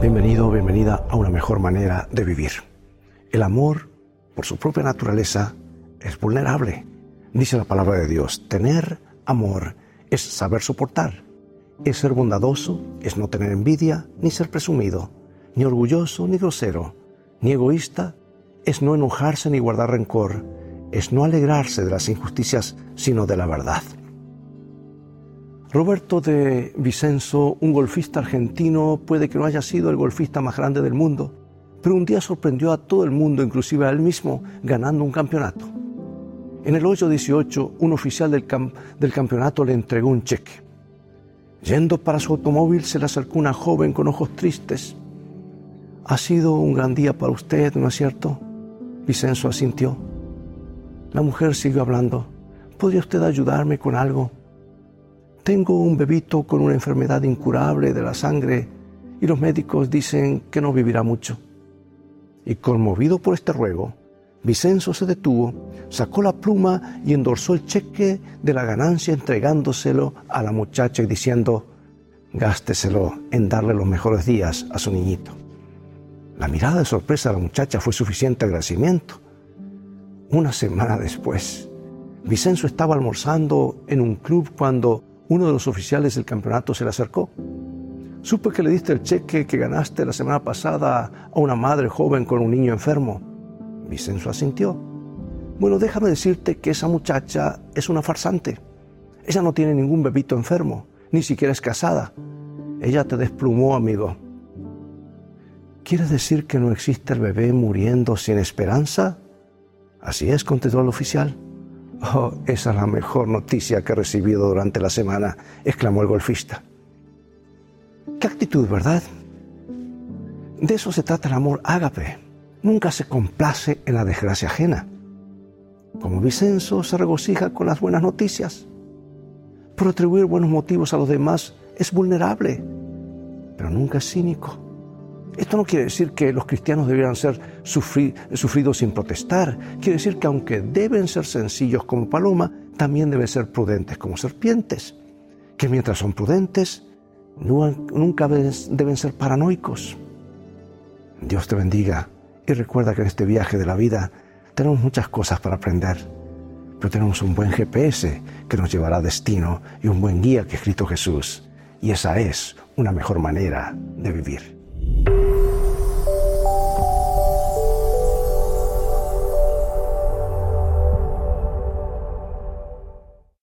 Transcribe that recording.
Bienvenido, bienvenida a una mejor manera de vivir. El amor, por su propia naturaleza, es vulnerable. Dice la palabra de Dios, tener amor es saber soportar, es ser bondadoso, es no tener envidia, ni ser presumido, ni orgulloso, ni grosero, ni egoísta, es no enojarse ni guardar rencor, es no alegrarse de las injusticias, sino de la verdad. Roberto de Vicenzo, un golfista argentino, puede que no haya sido el golfista más grande del mundo, pero un día sorprendió a todo el mundo, inclusive a él mismo, ganando un campeonato. En el hoyo 18, un oficial del, del campeonato le entregó un cheque. Yendo para su automóvil, se le acercó una joven con ojos tristes. Ha sido un gran día para usted, ¿no es cierto? Vicenzo asintió. La mujer siguió hablando. ¿Podría usted ayudarme con algo? Tengo un bebito con una enfermedad incurable de la sangre y los médicos dicen que no vivirá mucho. Y conmovido por este ruego, Vicenzo se detuvo, sacó la pluma y endorsó el cheque de la ganancia entregándoselo a la muchacha y diciendo, gásteselo en darle los mejores días a su niñito. La mirada de sorpresa de la muchacha fue suficiente agradecimiento. Una semana después, Vicenzo estaba almorzando en un club cuando uno de los oficiales del campeonato se le acercó. Supe que le diste el cheque que ganaste la semana pasada a una madre joven con un niño enfermo. Vicenzo asintió. Bueno, déjame decirte que esa muchacha es una farsante. Ella no tiene ningún bebito enfermo, ni siquiera es casada. Ella te desplumó, amigo. ¿Quieres decir que no existe el bebé muriendo sin esperanza? Así es, contestó el oficial. Oh, esa es la mejor noticia que he recibido durante la semana, exclamó el golfista. Qué actitud, ¿verdad? De eso se trata el amor ágape. Nunca se complace en la desgracia ajena. Como Vicenzo se regocija con las buenas noticias. Por atribuir buenos motivos a los demás es vulnerable, pero nunca es cínico. Esto no quiere decir que los cristianos debieran ser sufridos sin protestar. Quiere decir que aunque deben ser sencillos como paloma, también deben ser prudentes como serpientes. Que mientras son prudentes, nunca deben ser paranoicos. Dios te bendiga y recuerda que en este viaje de la vida tenemos muchas cosas para aprender, pero tenemos un buen GPS que nos llevará a destino y un buen guía que es Cristo Jesús. Y esa es una mejor manera de vivir.